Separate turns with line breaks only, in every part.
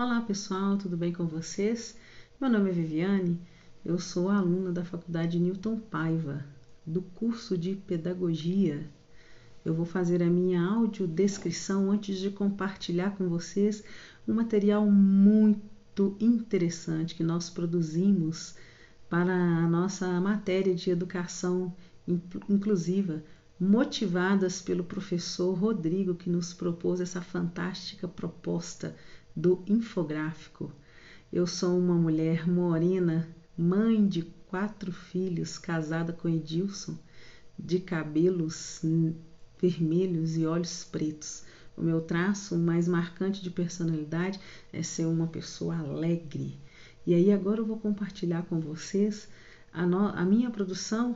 Olá pessoal, tudo bem com vocês? Meu nome é Viviane, eu sou aluna da Faculdade Newton Paiva, do curso de Pedagogia. Eu vou fazer a minha audiodescrição antes de compartilhar com vocês um material muito interessante que nós produzimos para a nossa matéria de educação inclusiva, motivadas pelo professor Rodrigo, que nos propôs essa fantástica proposta do infográfico. Eu sou uma mulher morena, mãe de quatro filhos, casada com Edilson, de cabelos vermelhos e olhos pretos. O meu traço mais marcante de personalidade é ser uma pessoa alegre. E aí agora eu vou compartilhar com vocês a, no, a minha produção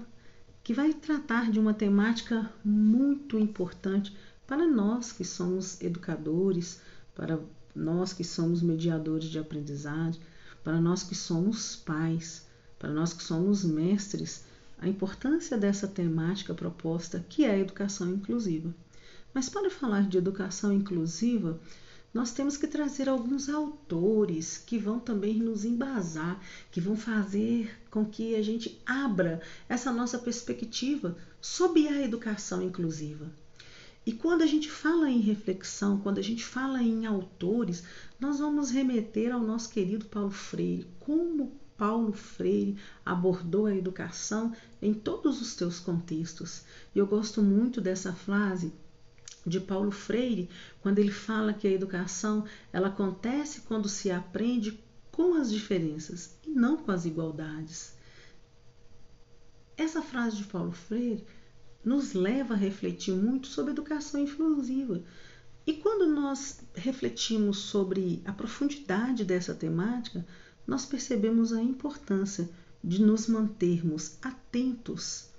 que vai tratar de uma temática muito importante para nós que somos educadores, para nós que somos mediadores de aprendizagem, para nós que somos pais, para nós que somos mestres, a importância dessa temática proposta que é a educação inclusiva. Mas para falar de educação inclusiva, nós temos que trazer alguns autores que vão também nos embasar, que vão fazer com que a gente abra essa nossa perspectiva sobre a educação inclusiva. E quando a gente fala em reflexão, quando a gente fala em autores, nós vamos remeter ao nosso querido Paulo Freire. Como Paulo Freire abordou a educação em todos os teus contextos. E eu gosto muito dessa frase de Paulo Freire, quando ele fala que a educação ela acontece quando se aprende com as diferenças e não com as igualdades. Essa frase de Paulo Freire nos leva a refletir muito sobre educação inclusiva. E quando nós refletimos sobre a profundidade dessa temática, nós percebemos a importância de nos mantermos atentos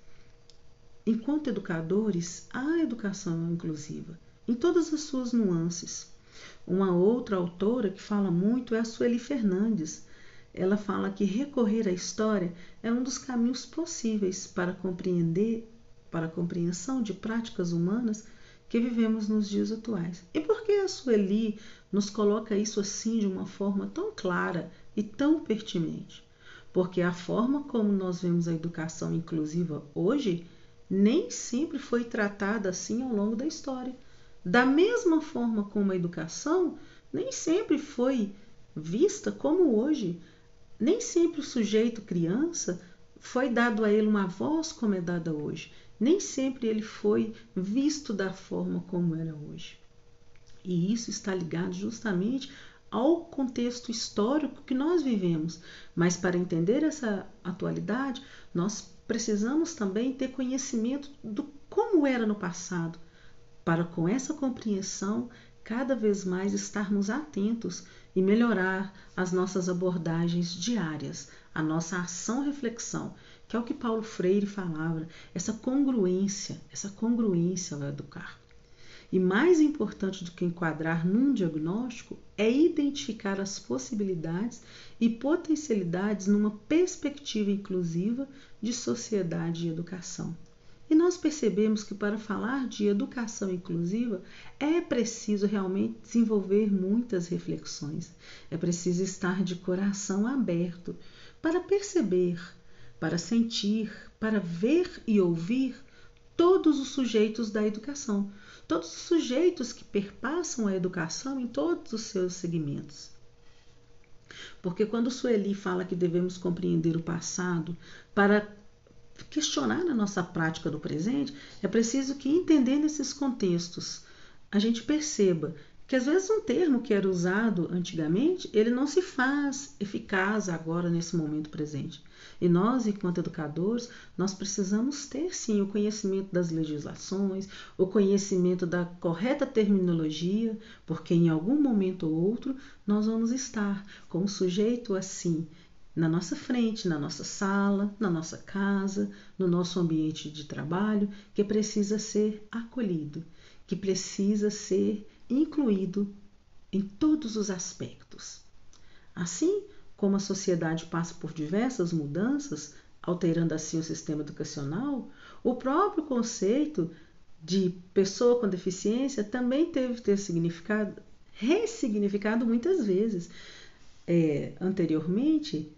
enquanto educadores, à educação inclusiva, em todas as suas nuances. Uma outra autora que fala muito é a Sueli Fernandes. Ela fala que recorrer à história é um dos caminhos possíveis para compreender, para a compreensão de práticas humanas que vivemos nos dias atuais. E por que a Sueli nos coloca isso assim de uma forma tão clara e tão pertinente? Porque a forma como nós vemos a educação inclusiva hoje nem sempre foi tratada assim ao longo da história. Da mesma forma como a educação nem sempre foi vista como hoje. Nem sempre o sujeito criança foi dado a ele uma voz como é dada hoje. Nem sempre ele foi visto da forma como era hoje. E isso está ligado justamente ao contexto histórico que nós vivemos. Mas para entender essa atualidade, nós precisamos também ter conhecimento do como era no passado, para com essa compreensão cada vez mais estarmos atentos e melhorar as nossas abordagens diárias, a nossa ação-reflexão, que é o que Paulo Freire falava, essa congruência, essa congruência ao educar. E mais importante do que enquadrar num diagnóstico é identificar as possibilidades e potencialidades numa perspectiva inclusiva de sociedade e educação. E nós percebemos que para falar de educação inclusiva é preciso realmente desenvolver muitas reflexões. É preciso estar de coração aberto para perceber, para sentir, para ver e ouvir todos os sujeitos da educação, todos os sujeitos que perpassam a educação em todos os seus segmentos. Porque quando Sueli fala que devemos compreender o passado para questionar a nossa prática do presente, é preciso que, entendendo esses contextos, a gente perceba que às vezes um termo que era usado antigamente, ele não se faz eficaz agora nesse momento presente. E nós, enquanto educadores, nós precisamos ter sim o conhecimento das legislações, o conhecimento da correta terminologia, porque em algum momento ou outro nós vamos estar com um sujeito assim na nossa frente, na nossa sala, na nossa casa, no nosso ambiente de trabalho, que precisa ser acolhido, que precisa ser incluído em todos os aspectos. Assim como a sociedade passa por diversas mudanças, alterando assim o sistema educacional, o próprio conceito de pessoa com deficiência também teve ter significado ressignificado muitas vezes. É, anteriormente,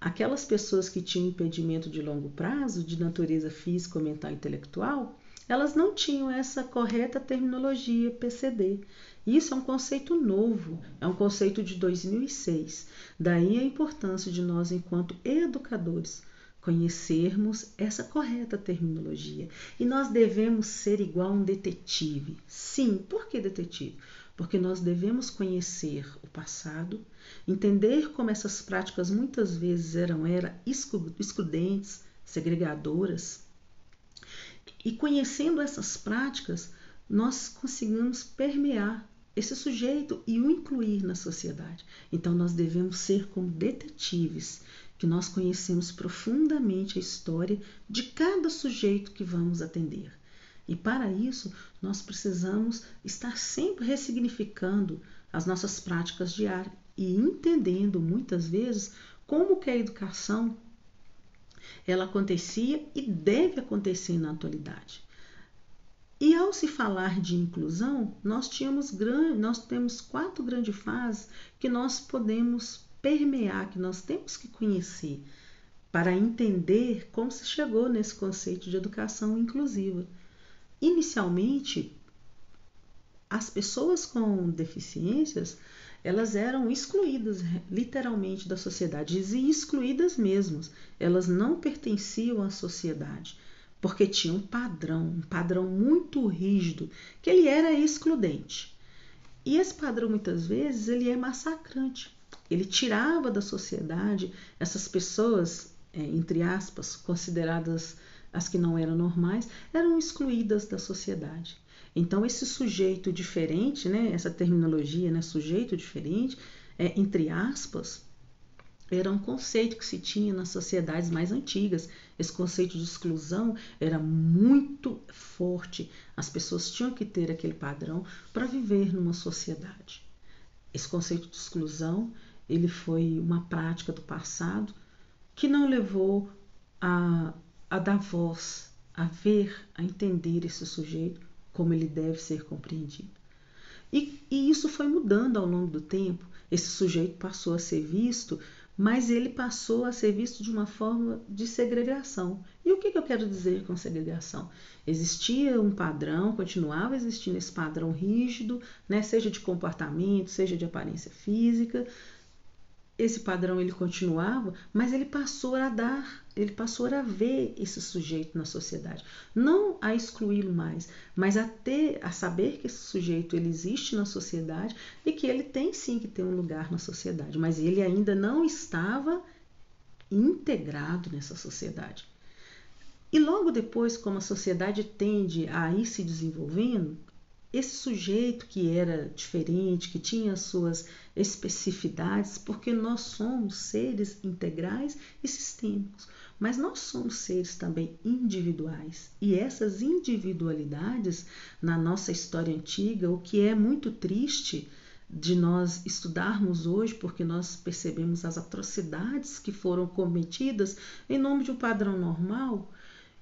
aquelas pessoas que tinham impedimento de longo prazo, de natureza física, mental e intelectual, elas não tinham essa correta terminologia PCD. Isso é um conceito novo, é um conceito de 2006. Daí a importância de nós, enquanto educadores, conhecermos essa correta terminologia. E nós devemos ser igual um detetive. Sim, por que detetive? Porque nós devemos conhecer o passado, entender como essas práticas muitas vezes eram era excludentes, segregadoras. E conhecendo essas práticas, nós conseguimos permear esse sujeito e o incluir na sociedade. Então nós devemos ser como detetives que nós conhecemos profundamente a história de cada sujeito que vamos atender. E para isso, nós precisamos estar sempre ressignificando as nossas práticas diárias e entendendo muitas vezes como que a educação ela acontecia e deve acontecer na atualidade. E ao se falar de inclusão, nós tínhamos nós temos quatro grandes fases que nós podemos permear, que nós temos que conhecer para entender como se chegou nesse conceito de educação inclusiva. Inicialmente, as pessoas com deficiências elas eram excluídas literalmente da sociedade e excluídas mesmo. Elas não pertenciam à sociedade porque tinha um padrão, um padrão muito rígido, que ele era excludente. E esse padrão muitas vezes ele é massacrante, ele tirava da sociedade essas pessoas, é, entre aspas, consideradas as que não eram normais, eram excluídas da sociedade. Então, esse sujeito diferente, né, essa terminologia, né, sujeito diferente, é, entre aspas, era um conceito que se tinha nas sociedades mais antigas. Esse conceito de exclusão era muito forte. As pessoas tinham que ter aquele padrão para viver numa sociedade. Esse conceito de exclusão ele foi uma prática do passado que não levou a, a dar voz, a ver, a entender esse sujeito como ele deve ser compreendido. E, e isso foi mudando ao longo do tempo. Esse sujeito passou a ser visto, mas ele passou a ser visto de uma forma de segregação. E o que, que eu quero dizer com segregação? Existia um padrão, continuava existindo esse padrão rígido, né, seja de comportamento, seja de aparência física, esse padrão ele continuava, mas ele passou a dar, ele passou a ver esse sujeito na sociedade, não a excluí-lo mais, mas a ter, a saber que esse sujeito ele existe na sociedade e que ele tem sim que ter um lugar na sociedade, mas ele ainda não estava integrado nessa sociedade. E logo depois, como a sociedade tende a ir se desenvolvendo, esse sujeito que era diferente, que tinha suas especificidades, porque nós somos seres integrais e sistêmicos, mas nós somos seres também individuais. E essas individualidades na nossa história antiga, o que é muito triste de nós estudarmos hoje, porque nós percebemos as atrocidades que foram cometidas em nome de um padrão normal,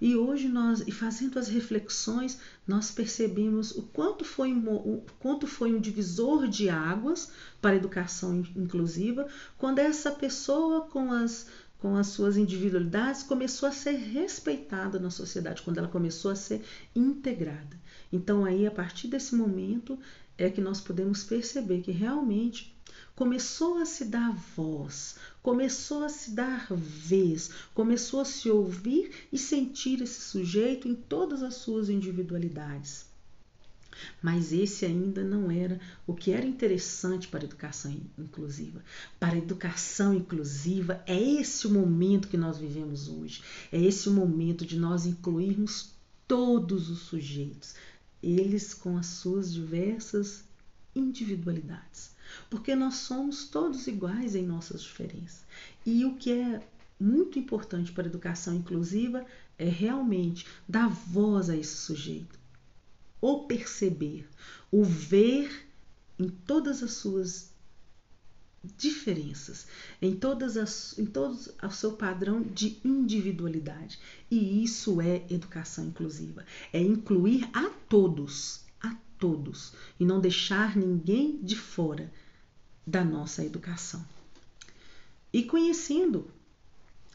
e hoje nós, fazendo as reflexões, nós percebemos o quanto foi, o quanto foi um divisor de águas para a educação inclusiva, quando essa pessoa com as com as suas individualidades começou a ser respeitada na sociedade, quando ela começou a ser integrada. Então aí a partir desse momento é que nós podemos perceber que realmente começou a se dar voz, começou a se dar vez, começou a se ouvir e sentir esse sujeito em todas as suas individualidades. Mas esse ainda não era o que era interessante para a educação inclusiva. Para a educação inclusiva, é esse o momento que nós vivemos hoje. É esse o momento de nós incluirmos todos os sujeitos, eles com as suas diversas individualidades porque nós somos todos iguais em nossas diferenças. E o que é muito importante para a educação inclusiva é realmente dar voz a esse sujeito, o perceber, o ver em todas as suas diferenças, em todas as, em todos o seu padrão de individualidade. E isso é educação inclusiva, é incluir a todos, todos e não deixar ninguém de fora da nossa educação. E conhecendo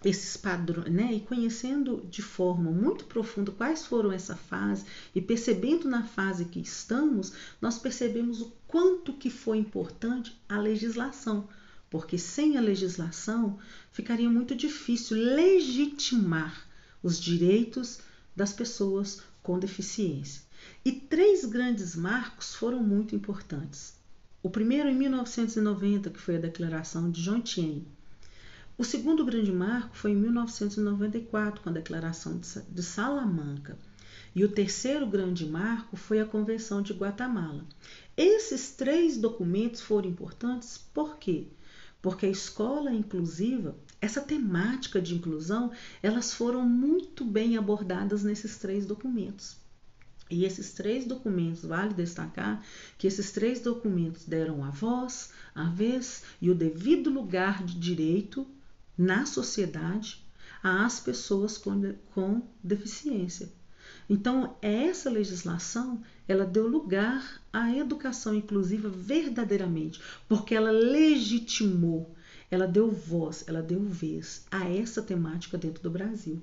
esses padrões, né? E conhecendo de forma muito profunda quais foram essa fase e percebendo na fase que estamos, nós percebemos o quanto que foi importante a legislação, porque sem a legislação ficaria muito difícil legitimar os direitos das pessoas com deficiência. E três grandes marcos foram muito importantes. O primeiro em 1990, que foi a Declaração de Jontien, o segundo grande marco foi em 1994, com a Declaração de Salamanca. E o terceiro grande marco foi a Convenção de Guatemala. Esses três documentos foram importantes por quê? Porque a escola inclusiva, essa temática de inclusão, elas foram muito bem abordadas nesses três documentos. E esses três documentos, vale destacar que esses três documentos deram a voz, a vez e o devido lugar de direito na sociedade às pessoas com, com deficiência. Então, essa legislação, ela deu lugar à educação inclusiva verdadeiramente, porque ela legitimou, ela deu voz, ela deu vez a essa temática dentro do Brasil.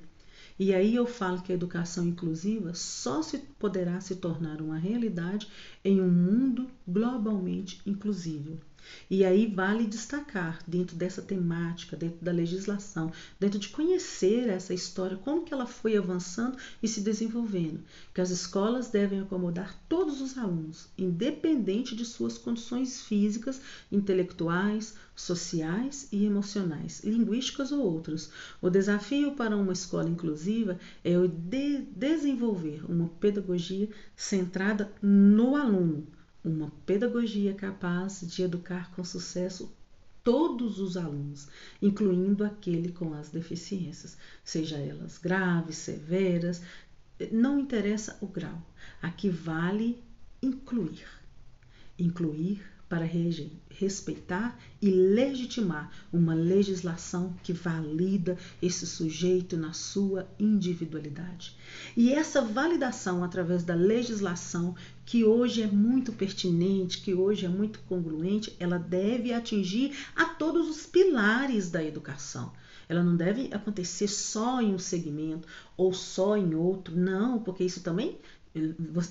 E aí eu falo que a educação inclusiva só se poderá se tornar uma realidade em um mundo globalmente inclusivo. E aí vale destacar, dentro dessa temática, dentro da legislação, dentro de conhecer essa história, como que ela foi avançando e se desenvolvendo, que as escolas devem acomodar todos os alunos, independente de suas condições físicas, intelectuais, sociais e emocionais, linguísticas ou outras. O desafio para uma escola inclusiva é o de desenvolver uma pedagogia centrada no aluno uma pedagogia capaz de educar com sucesso todos os alunos, incluindo aquele com as deficiências, seja elas graves, severas, não interessa o grau. Aqui vale incluir. Incluir para respeitar e legitimar uma legislação que valida esse sujeito na sua individualidade. E essa validação através da legislação, que hoje é muito pertinente, que hoje é muito congruente, ela deve atingir a todos os pilares da educação. Ela não deve acontecer só em um segmento ou só em outro, não, porque isso também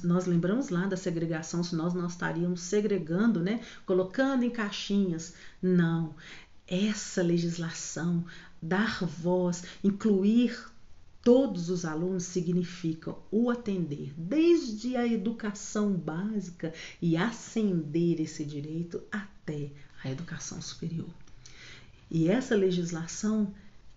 nós lembramos lá da segregação, se nós não estaríamos segregando, né? colocando em caixinhas. Não. Essa legislação, dar voz, incluir todos os alunos significa o atender desde a educação básica e ascender esse direito até a educação superior. E essa legislação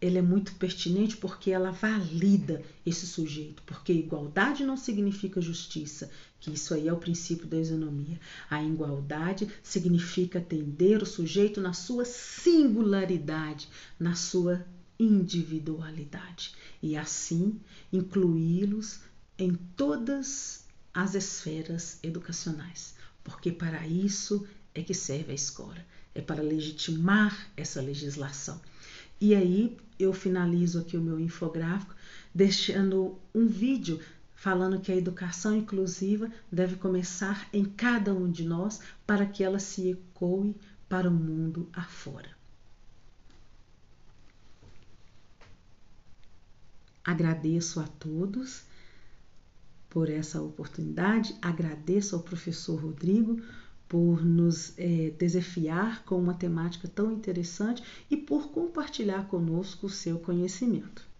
ela é muito pertinente porque ela valida esse sujeito, porque igualdade não significa justiça, que isso aí é o princípio da isonomia. A igualdade significa atender o sujeito na sua singularidade, na sua individualidade e assim incluí-los em todas as esferas educacionais, porque para isso é que serve a escola, é para legitimar essa legislação. E aí eu finalizo aqui o meu infográfico deixando um vídeo falando que a educação inclusiva deve começar em cada um de nós para que ela se ecoe para o mundo afora. Agradeço a todos por essa oportunidade, agradeço ao professor Rodrigo por nos é, desafiar com uma temática tão interessante e por compartilhar conosco o seu conhecimento.